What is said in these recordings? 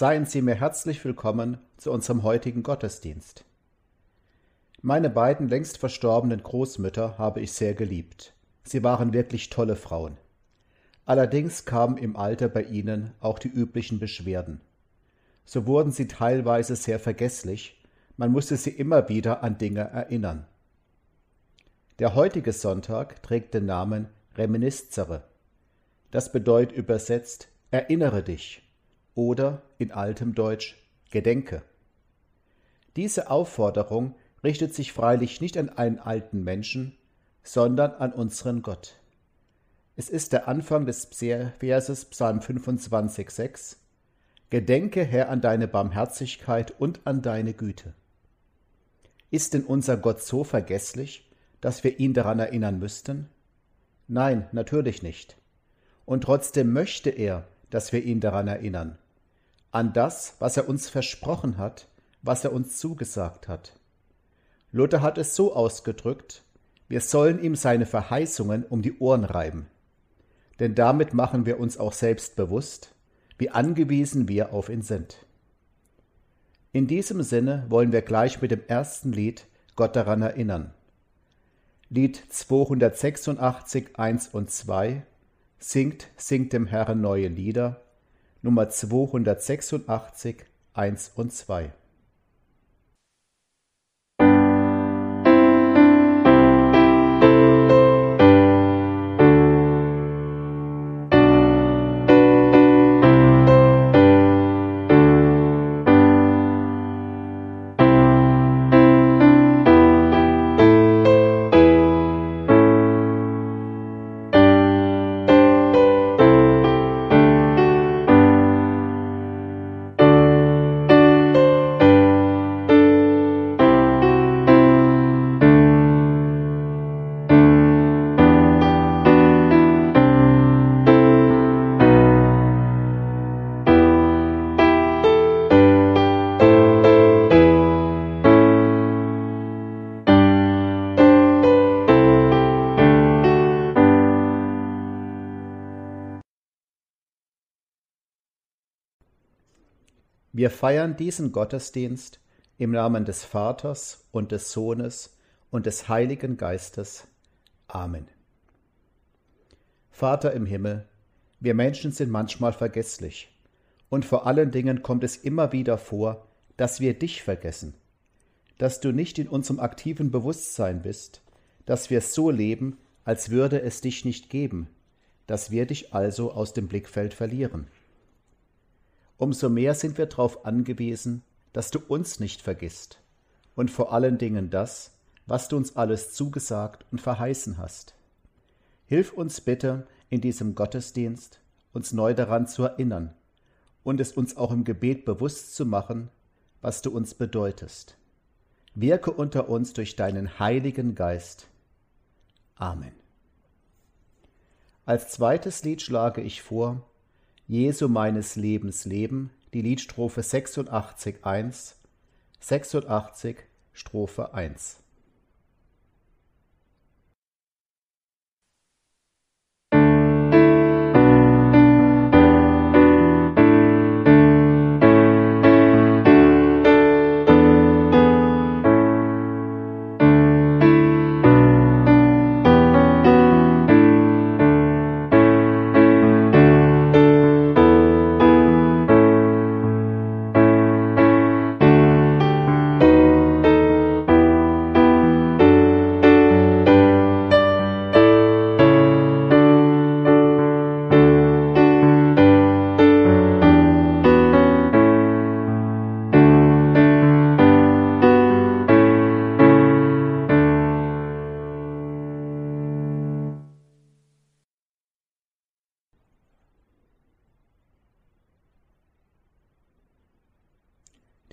Seien Sie mir herzlich willkommen zu unserem heutigen Gottesdienst. Meine beiden längst verstorbenen Großmütter habe ich sehr geliebt. Sie waren wirklich tolle Frauen. Allerdings kamen im Alter bei ihnen auch die üblichen Beschwerden. So wurden sie teilweise sehr vergesslich, man musste sie immer wieder an Dinge erinnern. Der heutige Sonntag trägt den Namen Reminiscere. Das bedeutet übersetzt Erinnere dich oder in altem Deutsch Gedenke. Diese Aufforderung richtet sich freilich nicht an einen alten Menschen, sondern an unseren Gott. Es ist der Anfang des Verses Psalm 25,6 Gedenke, Herr, an deine Barmherzigkeit und an deine Güte. Ist denn unser Gott so vergesslich, dass wir ihn daran erinnern müssten? Nein, natürlich nicht. Und trotzdem möchte er, dass wir ihn daran erinnern an das, was er uns versprochen hat, was er uns zugesagt hat. Luther hat es so ausgedrückt, wir sollen ihm seine Verheißungen um die Ohren reiben. Denn damit machen wir uns auch selbst bewusst, wie angewiesen wir auf ihn sind. In diesem Sinne wollen wir gleich mit dem ersten Lied Gott daran erinnern. Lied 286, 1 und 2 Singt, singt dem Herrn neue Lieder Nummer 286, 1 und 2. Wir feiern diesen Gottesdienst im Namen des Vaters und des Sohnes und des Heiligen Geistes. Amen. Vater im Himmel, wir Menschen sind manchmal vergesslich, und vor allen Dingen kommt es immer wieder vor, dass wir dich vergessen, dass du nicht in unserem aktiven Bewusstsein bist, dass wir so leben, als würde es dich nicht geben, dass wir dich also aus dem Blickfeld verlieren umso mehr sind wir darauf angewiesen, dass du uns nicht vergisst und vor allen Dingen das, was du uns alles zugesagt und verheißen hast. Hilf uns bitte in diesem Gottesdienst, uns neu daran zu erinnern und es uns auch im Gebet bewusst zu machen, was du uns bedeutest. Wirke unter uns durch deinen Heiligen Geist. Amen. Als zweites Lied schlage ich vor Jesu meines Lebens Leben, die Liedstrophe 86 1, 86 Strophe 1.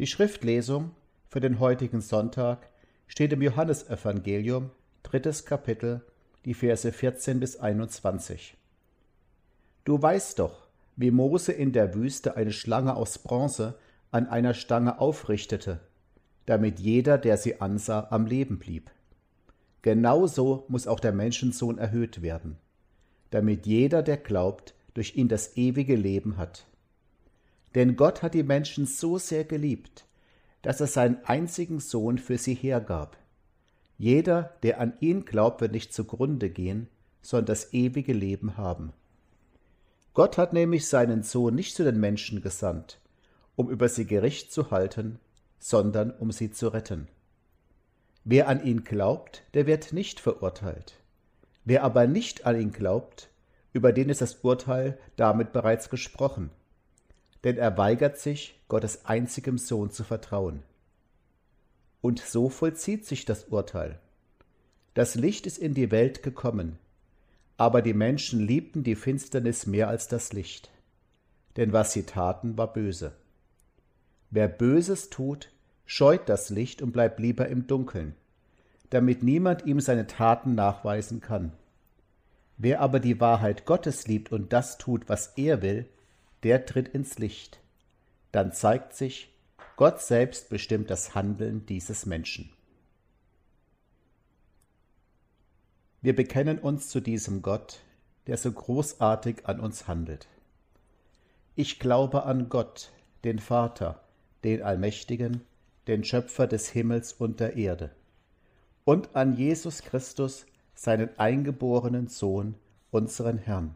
Die Schriftlesung für den heutigen Sonntag steht im Johannesevangelium, drittes Kapitel, die Verse 14 bis 21. Du weißt doch, wie Mose in der Wüste eine Schlange aus Bronze an einer Stange aufrichtete, damit jeder, der sie ansah, am Leben blieb. Genauso muss auch der Menschensohn erhöht werden, damit jeder, der glaubt, durch ihn das ewige Leben hat. Denn Gott hat die Menschen so sehr geliebt, dass er seinen einzigen Sohn für sie hergab. Jeder, der an ihn glaubt, wird nicht zugrunde gehen, sondern das ewige Leben haben. Gott hat nämlich seinen Sohn nicht zu den Menschen gesandt, um über sie Gericht zu halten, sondern um sie zu retten. Wer an ihn glaubt, der wird nicht verurteilt. Wer aber nicht an ihn glaubt, über den ist das Urteil damit bereits gesprochen. Denn er weigert sich, Gottes einzigem Sohn zu vertrauen. Und so vollzieht sich das Urteil. Das Licht ist in die Welt gekommen, aber die Menschen liebten die Finsternis mehr als das Licht, denn was sie taten, war böse. Wer Böses tut, scheut das Licht und bleibt lieber im Dunkeln, damit niemand ihm seine Taten nachweisen kann. Wer aber die Wahrheit Gottes liebt und das tut, was er will, der tritt ins Licht. Dann zeigt sich, Gott selbst bestimmt das Handeln dieses Menschen. Wir bekennen uns zu diesem Gott, der so großartig an uns handelt. Ich glaube an Gott, den Vater, den Allmächtigen, den Schöpfer des Himmels und der Erde, und an Jesus Christus, seinen eingeborenen Sohn, unseren Herrn,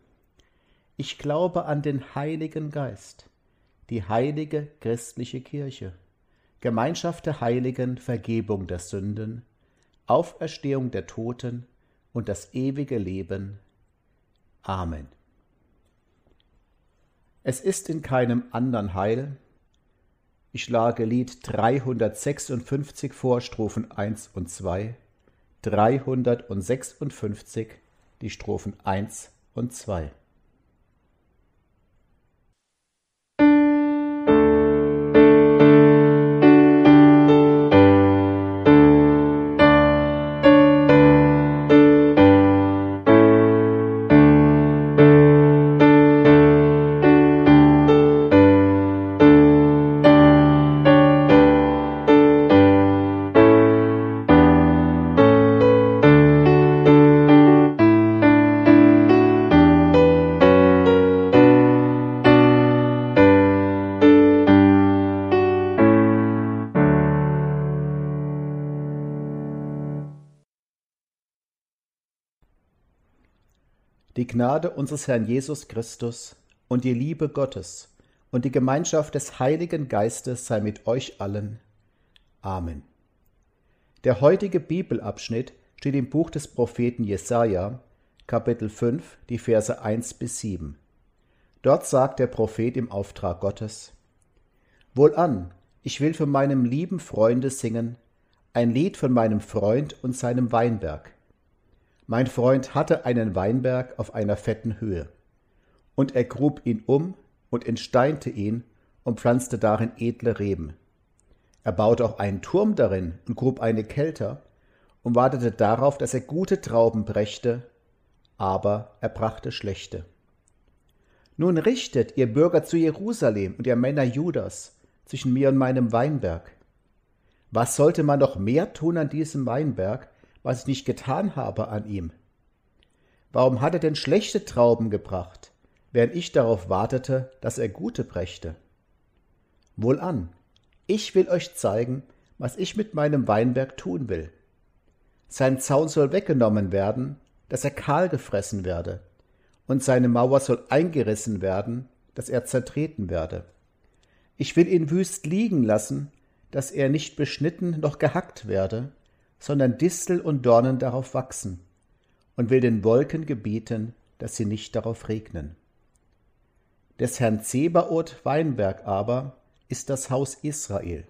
Ich glaube an den Heiligen Geist, die heilige christliche Kirche, Gemeinschaft der Heiligen, Vergebung der Sünden, Auferstehung der Toten und das ewige Leben. Amen. Es ist in keinem anderen Heil, ich schlage Lied 356 vor, Strophen 1 und 2, 356, die Strophen 1 und 2. Gnade unseres Herrn Jesus Christus und die Liebe Gottes und die Gemeinschaft des Heiligen Geistes sei mit euch allen. Amen. Der heutige Bibelabschnitt steht im Buch des Propheten Jesaja, Kapitel 5, die Verse 1 bis 7. Dort sagt der Prophet im Auftrag Gottes: Wohlan, ich will von meinem lieben Freunde singen, ein Lied von meinem Freund und seinem Weinberg mein Freund hatte einen Weinberg auf einer fetten Höhe. Und er grub ihn um und entsteinte ihn und pflanzte darin edle Reben. Er baute auch einen Turm darin und grub eine Kelter und wartete darauf, dass er gute Trauben brächte, aber er brachte schlechte. Nun richtet, ihr Bürger zu Jerusalem und ihr Männer Judas, zwischen mir und meinem Weinberg. Was sollte man noch mehr tun an diesem Weinberg, was ich nicht getan habe an ihm? Warum hat er denn schlechte Trauben gebracht, während ich darauf wartete, dass er gute brächte? Wohlan, ich will euch zeigen, was ich mit meinem Weinberg tun will. Sein Zaun soll weggenommen werden, dass er kahl gefressen werde, und seine Mauer soll eingerissen werden, dass er zertreten werde. Ich will ihn wüst liegen lassen, dass er nicht beschnitten noch gehackt werde, sondern Distel und Dornen darauf wachsen, und will den Wolken gebieten, dass sie nicht darauf regnen. Des Herrn Zebaoth Weinberg aber ist das Haus Israel,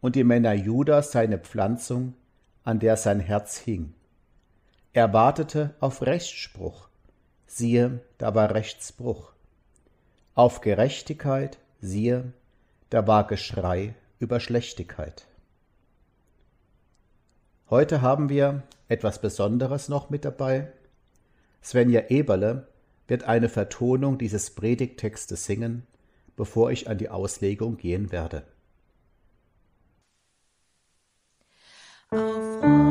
und die Männer Juda seine Pflanzung, an der sein Herz hing. Er wartete auf Rechtsspruch, siehe, da war Rechtsbruch. Auf Gerechtigkeit, siehe, da war Geschrei über Schlechtigkeit. Heute haben wir etwas Besonderes noch mit dabei. Svenja Eberle wird eine Vertonung dieses Predigttextes singen, bevor ich an die Auslegung gehen werde. O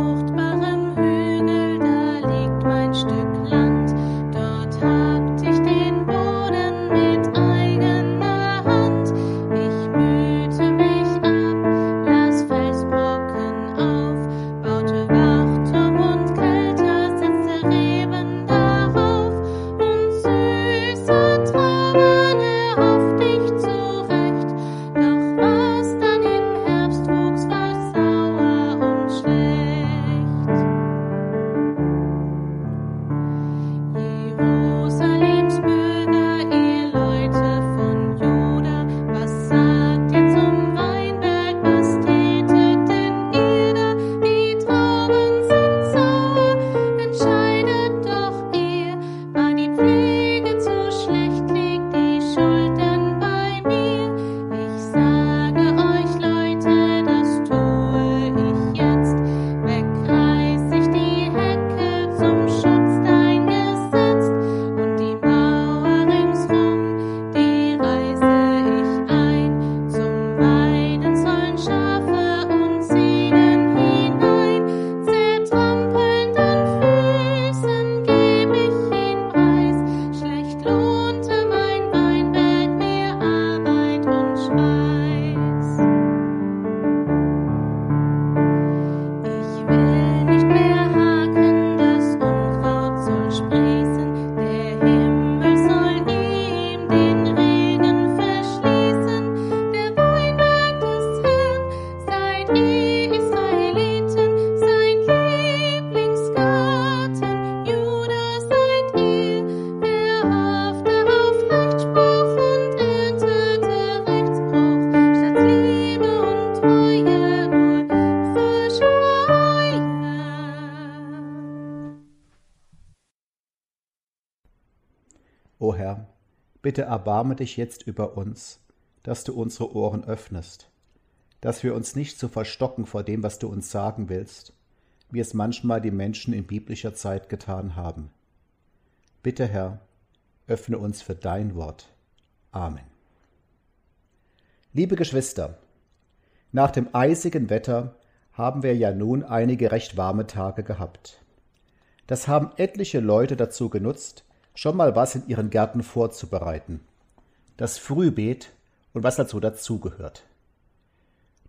bitte erbarme dich jetzt über uns, dass du unsere Ohren öffnest, dass wir uns nicht zu so verstocken vor dem, was du uns sagen willst, wie es manchmal die Menschen in biblischer Zeit getan haben. Bitte, Herr, öffne uns für dein Wort. Amen. Liebe Geschwister, nach dem eisigen Wetter haben wir ja nun einige recht warme Tage gehabt. Das haben etliche Leute dazu genutzt, schon mal was in ihren Gärten vorzubereiten. Das Frühbeet und was dazu dazugehört.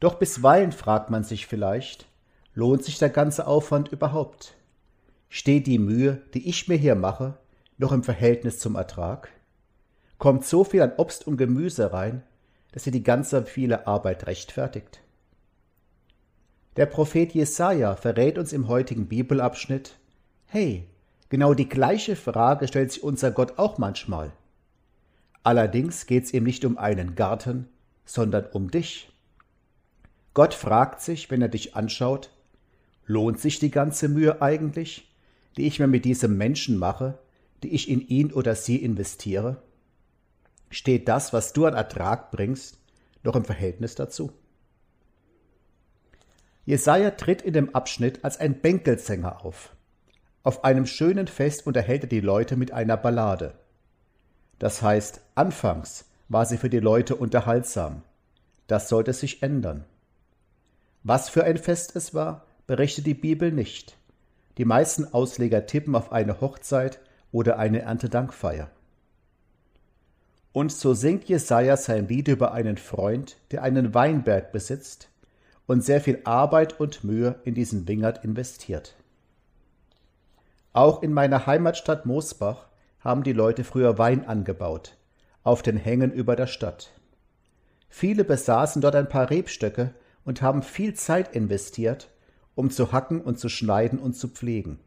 Doch bisweilen fragt man sich vielleicht, lohnt sich der ganze Aufwand überhaupt? Steht die Mühe, die ich mir hier mache, noch im Verhältnis zum Ertrag? Kommt so viel an Obst und Gemüse rein, dass sie die ganze viele Arbeit rechtfertigt? Der Prophet Jesaja verrät uns im heutigen Bibelabschnitt: Hey, Genau die gleiche Frage stellt sich unser Gott auch manchmal. Allerdings geht es ihm nicht um einen Garten, sondern um dich. Gott fragt sich, wenn er dich anschaut, lohnt sich die ganze Mühe eigentlich, die ich mir mit diesem Menschen mache, die ich in ihn oder sie investiere? Steht das, was du an Ertrag bringst, noch im Verhältnis dazu? Jesaja tritt in dem Abschnitt als ein Bänkelsänger auf. Auf einem schönen Fest unterhält er die Leute mit einer Ballade. Das heißt, anfangs war sie für die Leute unterhaltsam. Das sollte sich ändern. Was für ein Fest es war, berichtet die Bibel nicht. Die meisten Ausleger tippen auf eine Hochzeit oder eine Erntedankfeier. Und so singt Jesaja sein Lied über einen Freund, der einen Weinberg besitzt und sehr viel Arbeit und Mühe in diesen Wingert investiert. Auch in meiner Heimatstadt Moosbach haben die Leute früher Wein angebaut, auf den Hängen über der Stadt. Viele besaßen dort ein paar Rebstöcke und haben viel Zeit investiert, um zu hacken und zu schneiden und zu pflegen.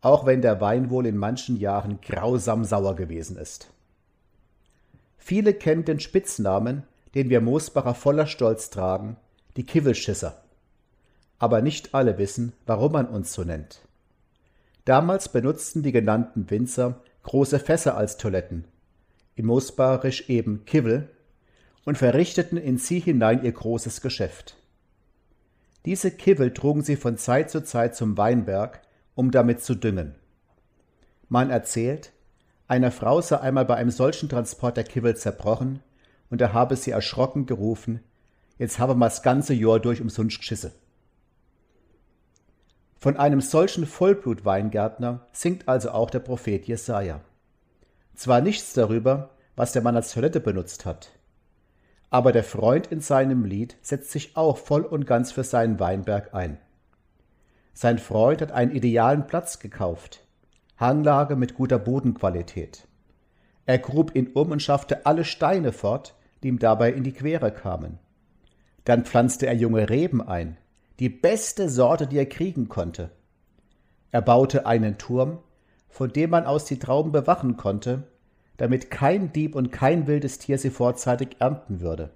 Auch wenn der Wein wohl in manchen Jahren grausam sauer gewesen ist. Viele kennen den Spitznamen, den wir Moosbacher voller Stolz tragen, die Kivelschisser. Aber nicht alle wissen, warum man uns so nennt. Damals benutzten die genannten Winzer große Fässer als Toiletten, in Mosbarisch eben Kivel, und verrichteten in sie hinein ihr großes Geschäft. Diese Kivel trugen sie von Zeit zu Zeit zum Weinberg, um damit zu düngen. Man erzählt, einer Frau sei einmal bei einem solchen Transport der Kivel zerbrochen, und er habe sie erschrocken gerufen, jetzt habe das ganze Jahr durch umsonst geschisse. Von einem solchen Vollblutweingärtner singt also auch der Prophet Jesaja. Zwar nichts darüber, was der Mann als Toilette benutzt hat, aber der Freund in seinem Lied setzt sich auch voll und ganz für seinen Weinberg ein. Sein Freund hat einen idealen Platz gekauft, Hanglage mit guter Bodenqualität. Er grub ihn um und schaffte alle Steine fort, die ihm dabei in die Quere kamen. Dann pflanzte er junge Reben ein, die beste Sorte, die er kriegen konnte. Er baute einen Turm, von dem man aus die Trauben bewachen konnte, damit kein Dieb und kein wildes Tier sie vorzeitig ernten würde.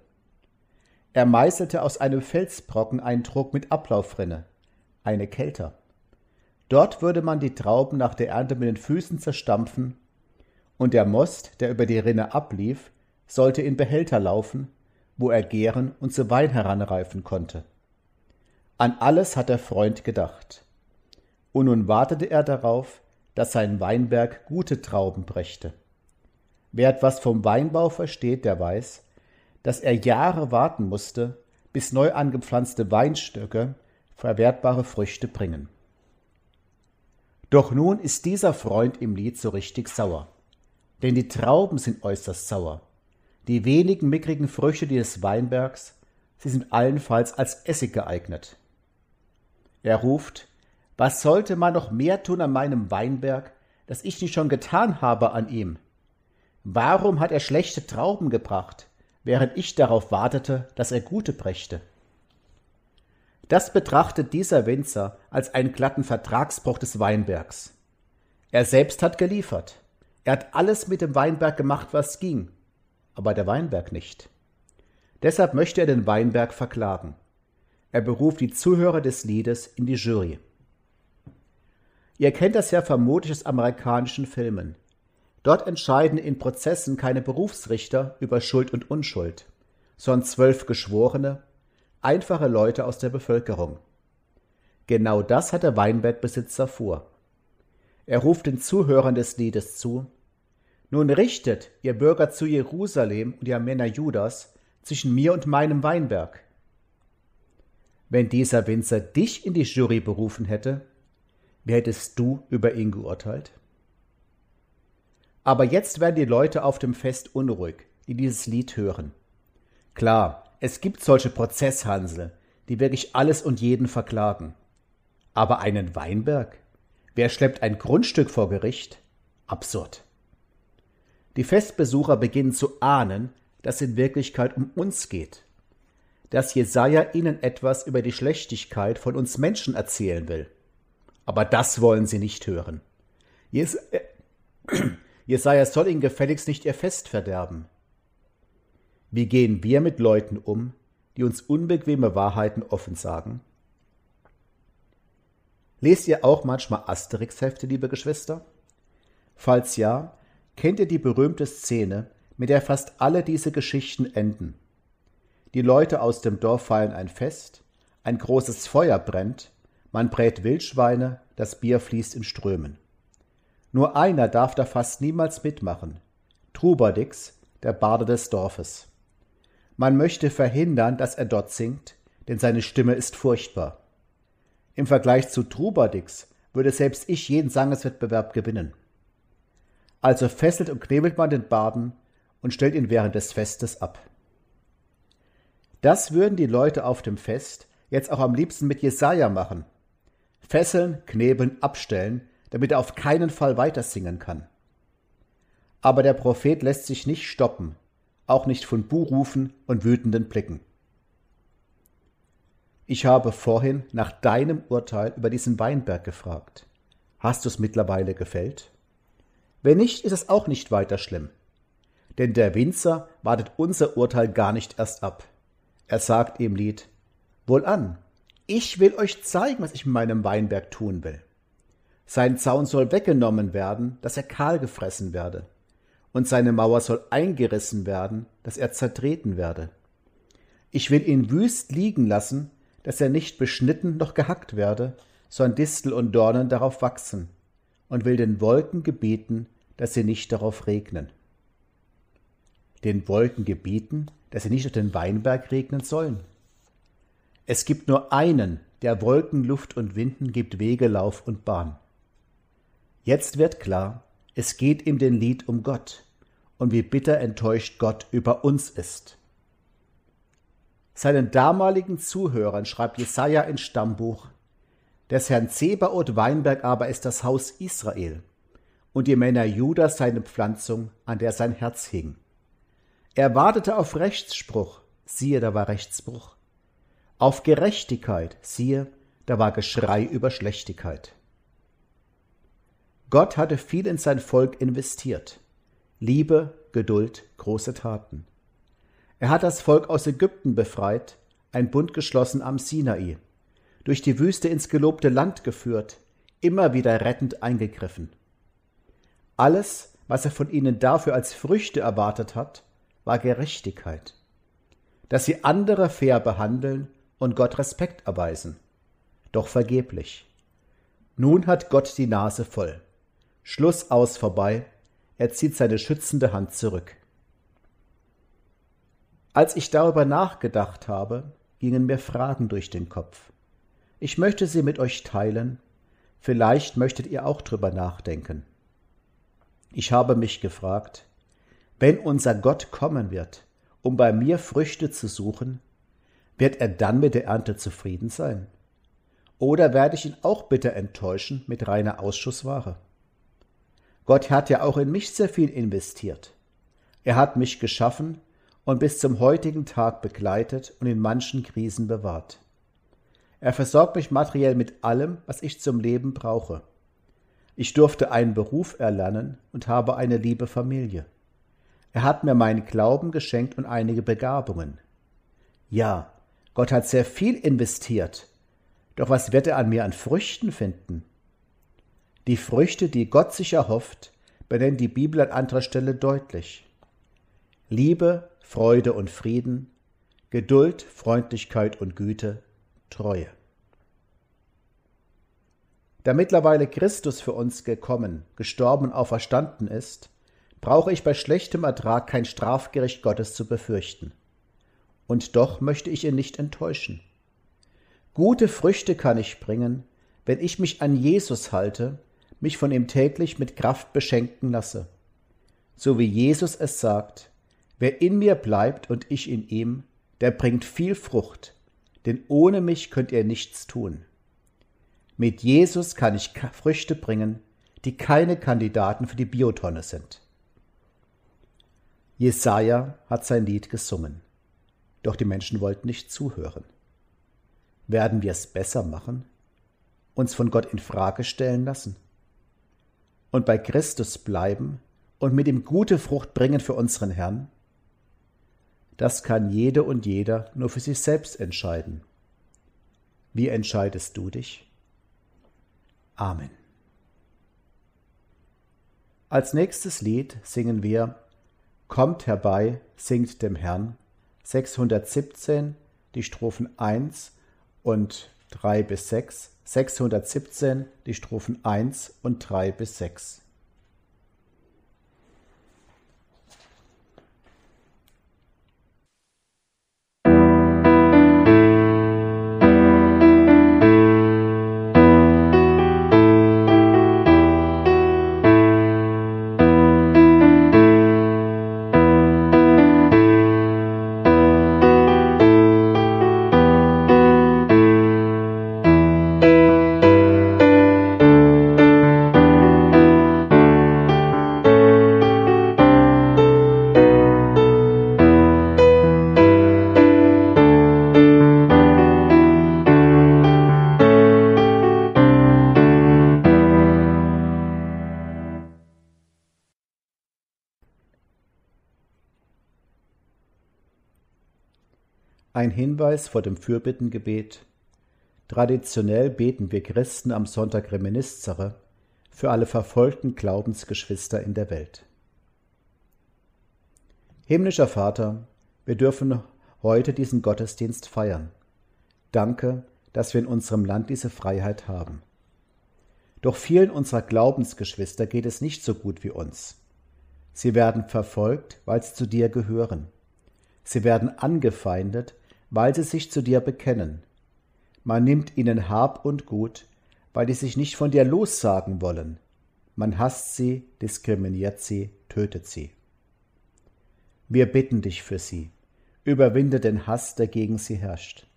Er meißelte aus einem Felsbrocken einen Druck mit Ablaufrinne, eine Kelter. Dort würde man die Trauben nach der Ernte mit den Füßen zerstampfen, und der Most, der über die Rinne ablief, sollte in Behälter laufen, wo er gären und zu Wein heranreifen konnte. An alles hat der Freund gedacht. Und nun wartete er darauf, dass sein Weinberg gute Trauben brächte. Wer etwas vom Weinbau versteht, der weiß, dass er Jahre warten musste, bis neu angepflanzte Weinstöcke verwertbare Früchte bringen. Doch nun ist dieser Freund im Lied so richtig sauer. Denn die Trauben sind äußerst sauer. Die wenigen mickrigen Früchte dieses Weinbergs, sie sind allenfalls als Essig geeignet. Er ruft, was sollte man noch mehr tun an meinem Weinberg, das ich nicht schon getan habe an ihm? Warum hat er schlechte Trauben gebracht, während ich darauf wartete, dass er gute brächte? Das betrachtet dieser Winzer als einen glatten Vertragsbruch des Weinbergs. Er selbst hat geliefert. Er hat alles mit dem Weinberg gemacht, was ging, aber der Weinberg nicht. Deshalb möchte er den Weinberg verklagen. Er beruft die Zuhörer des Liedes in die Jury. Ihr kennt das ja vermutlich aus amerikanischen Filmen. Dort entscheiden in Prozessen keine Berufsrichter über Schuld und Unschuld, sondern zwölf Geschworene, einfache Leute aus der Bevölkerung. Genau das hat der Weinbergbesitzer vor. Er ruft den Zuhörern des Liedes zu, Nun richtet, ihr Bürger zu Jerusalem und ihr Männer Judas, zwischen mir und meinem Weinberg. Wenn dieser Winzer dich in die Jury berufen hätte, wie hättest du über ihn geurteilt? Aber jetzt werden die Leute auf dem Fest unruhig, die dieses Lied hören. Klar, es gibt solche Prozesshansel, die wirklich alles und jeden verklagen. Aber einen Weinberg? Wer schleppt ein Grundstück vor Gericht? Absurd. Die Festbesucher beginnen zu ahnen, dass in Wirklichkeit um uns geht. Dass Jesaja ihnen etwas über die Schlechtigkeit von uns Menschen erzählen will. Aber das wollen sie nicht hören. Jes äh, Jesaja soll ihnen gefälligst nicht ihr Fest verderben. Wie gehen wir mit Leuten um, die uns unbequeme Wahrheiten offen sagen? Lest ihr auch manchmal Asterix-Hefte, liebe Geschwister? Falls ja, kennt ihr die berühmte Szene, mit der fast alle diese Geschichten enden. Die Leute aus dem Dorf feiern ein Fest, ein großes Feuer brennt, man brät Wildschweine, das Bier fließt in Strömen. Nur einer darf da fast niemals mitmachen. Trubadix, der Barde des Dorfes. Man möchte verhindern, dass er dort singt, denn seine Stimme ist furchtbar. Im Vergleich zu Trubadix würde selbst ich jeden Sangeswettbewerb gewinnen. Also fesselt und knebelt man den Baden und stellt ihn während des Festes ab. Das würden die Leute auf dem Fest jetzt auch am liebsten mit Jesaja machen. Fesseln, knebeln, abstellen, damit er auf keinen Fall weiter singen kann. Aber der Prophet lässt sich nicht stoppen, auch nicht von Buhrufen und wütenden Blicken. Ich habe vorhin nach deinem Urteil über diesen Weinberg gefragt. Hast du es mittlerweile gefällt? Wenn nicht, ist es auch nicht weiter schlimm. Denn der Winzer wartet unser Urteil gar nicht erst ab. Er sagt im Lied, Wohlan, ich will euch zeigen, was ich mit meinem Weinberg tun will. Sein Zaun soll weggenommen werden, dass er kahl gefressen werde. und seine Mauer soll eingerissen werden, dass er zertreten werde. Ich will ihn wüst liegen lassen, dass er nicht beschnitten noch gehackt werde, sondern Distel und Dornen darauf wachsen, und will den Wolken gebieten, dass sie nicht darauf regnen. Den Wolken gebieten, dass sie nicht auf den Weinberg regnen sollen. Es gibt nur einen, der Wolken, Luft und Winden gibt Wege, Lauf und Bahn. Jetzt wird klar, es geht im den Lied um Gott und wie bitter enttäuscht Gott über uns ist. Seinen damaligen Zuhörern schreibt Jesaja ins Stammbuch: Des Herrn Zebaoth Weinberg aber ist das Haus Israel und die Männer Judas seine Pflanzung, an der sein Herz hing. Er wartete auf Rechtsspruch, siehe, da war Rechtsbruch. Auf Gerechtigkeit, siehe, da war Geschrei über Schlechtigkeit. Gott hatte viel in sein Volk investiert. Liebe, Geduld, große Taten. Er hat das Volk aus Ägypten befreit, ein Bund geschlossen am Sinai, durch die Wüste ins gelobte Land geführt, immer wieder rettend eingegriffen. Alles, was er von ihnen dafür als Früchte erwartet hat, war Gerechtigkeit. Dass sie andere fair behandeln und Gott Respekt erweisen. Doch vergeblich. Nun hat Gott die Nase voll. Schluss aus vorbei, er zieht seine schützende Hand zurück. Als ich darüber nachgedacht habe, gingen mir Fragen durch den Kopf. Ich möchte sie mit euch teilen, vielleicht möchtet ihr auch drüber nachdenken. Ich habe mich gefragt, wenn unser Gott kommen wird, um bei mir Früchte zu suchen, wird er dann mit der Ernte zufrieden sein? Oder werde ich ihn auch bitter enttäuschen mit reiner Ausschussware? Gott hat ja auch in mich sehr viel investiert. Er hat mich geschaffen und bis zum heutigen Tag begleitet und in manchen Krisen bewahrt. Er versorgt mich materiell mit allem, was ich zum Leben brauche. Ich durfte einen Beruf erlernen und habe eine liebe Familie. Er hat mir meinen Glauben geschenkt und einige Begabungen. Ja, Gott hat sehr viel investiert. Doch was wird er an mir an Früchten finden? Die Früchte, die Gott sich erhofft, benennt die Bibel an anderer Stelle deutlich. Liebe, Freude und Frieden, Geduld, Freundlichkeit und Güte, Treue. Da mittlerweile Christus für uns gekommen, gestorben und auferstanden ist, brauche ich bei schlechtem Ertrag kein Strafgericht Gottes zu befürchten und doch möchte ich ihn nicht enttäuschen. Gute Früchte kann ich bringen, wenn ich mich an Jesus halte, mich von ihm täglich mit Kraft beschenken lasse. So wie Jesus es sagt, wer in mir bleibt und ich in ihm, der bringt viel Frucht, denn ohne mich könnt ihr nichts tun. Mit Jesus kann ich Früchte bringen, die keine Kandidaten für die Biotonne sind. Jesaja hat sein Lied gesungen. Doch die Menschen wollten nicht zuhören. Werden wir es besser machen? Uns von Gott in Frage stellen lassen? Und bei Christus bleiben und mit ihm gute Frucht bringen für unseren Herrn? Das kann jede und jeder nur für sich selbst entscheiden. Wie entscheidest du dich? Amen. Als nächstes Lied singen wir Kommt herbei, singt dem Herrn 617 die Strophen 1 und 3 bis 6, 617 die Strophen 1 und 3 bis 6. Hinweis vor dem Fürbittengebet. Traditionell beten wir Christen am Sonntag Reminiscere für alle verfolgten Glaubensgeschwister in der Welt. Himmlischer Vater, wir dürfen heute diesen Gottesdienst feiern. Danke, dass wir in unserem Land diese Freiheit haben. Doch vielen unserer Glaubensgeschwister geht es nicht so gut wie uns. Sie werden verfolgt, weil sie zu dir gehören. Sie werden angefeindet, weil sie sich zu dir bekennen. Man nimmt ihnen Hab und Gut, weil die sich nicht von dir lossagen wollen. Man hasst sie, diskriminiert sie, tötet sie. Wir bitten dich für sie. Überwinde den Hass, der gegen sie herrscht.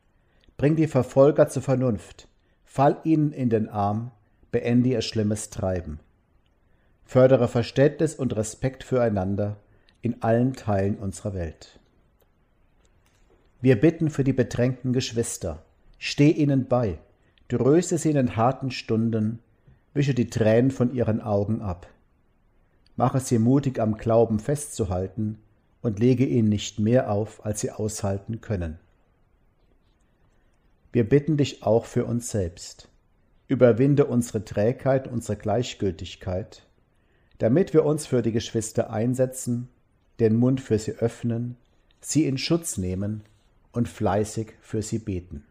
Bring die Verfolger zur Vernunft. Fall ihnen in den Arm, beende ihr schlimmes Treiben. Fördere Verständnis und Respekt füreinander in allen Teilen unserer Welt. Wir bitten für die bedrängten Geschwister. Steh ihnen bei, tröste sie in den harten Stunden, wische die Tränen von ihren Augen ab. Mache sie mutig am Glauben festzuhalten und lege ihnen nicht mehr auf, als sie aushalten können. Wir bitten dich auch für uns selbst überwinde unsere Trägheit, unsere Gleichgültigkeit, damit wir uns für die Geschwister einsetzen, den Mund für sie öffnen, sie in Schutz nehmen und fleißig für sie beten.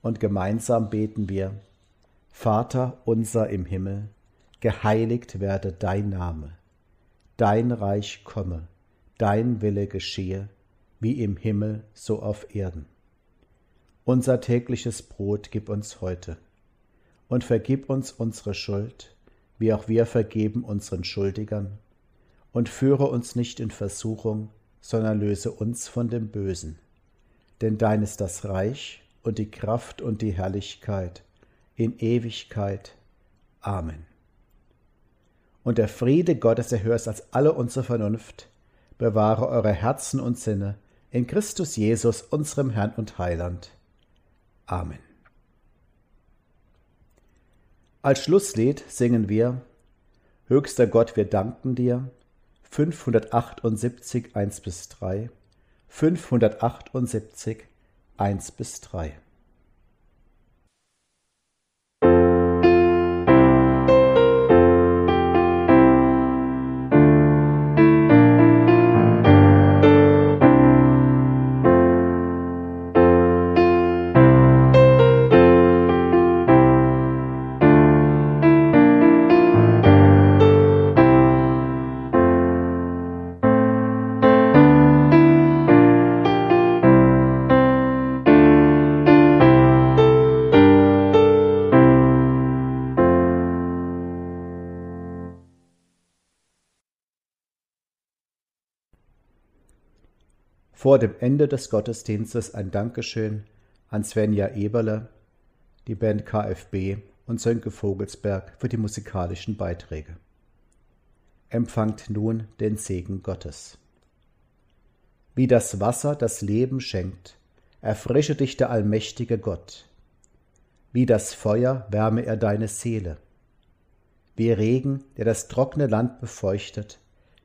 Und gemeinsam beten wir, Vater unser im Himmel, geheiligt werde dein Name, dein Reich komme, dein Wille geschehe, wie im Himmel so auf Erden. Unser tägliches Brot gib uns heute und vergib uns unsere Schuld, wie auch wir vergeben unseren Schuldigern, und führe uns nicht in Versuchung, sondern löse uns von dem Bösen. Denn dein ist das Reich und die Kraft und die Herrlichkeit in Ewigkeit. Amen. Und der Friede Gottes, ist als alle unsere Vernunft, bewahre eure Herzen und Sinne in Christus Jesus, unserem Herrn und Heiland. Amen. Als Schlusslied singen wir Höchster Gott, wir danken dir 578 1 bis 3 578 1 bis 3 vor dem Ende des Gottesdienstes ein Dankeschön an Svenja Eberle, die Band KFB und Sönke Vogelsberg für die musikalischen Beiträge. Empfangt nun den Segen Gottes. Wie das Wasser das Leben schenkt, erfrische dich der allmächtige Gott. Wie das Feuer wärme er deine Seele. Wie Regen, der das trockene Land befeuchtet,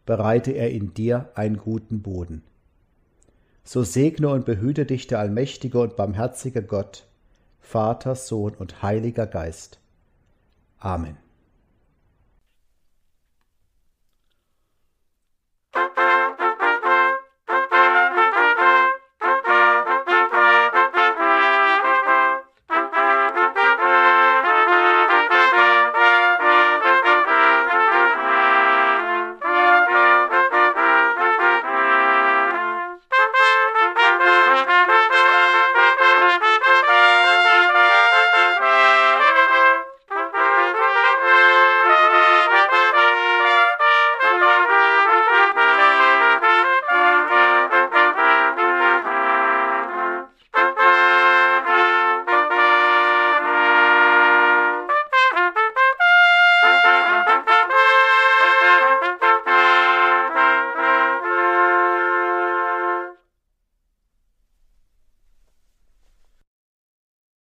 bereite er in dir einen guten Boden so segne und behüte dich der allmächtige und barmherzige Gott, Vater, Sohn und Heiliger Geist. Amen.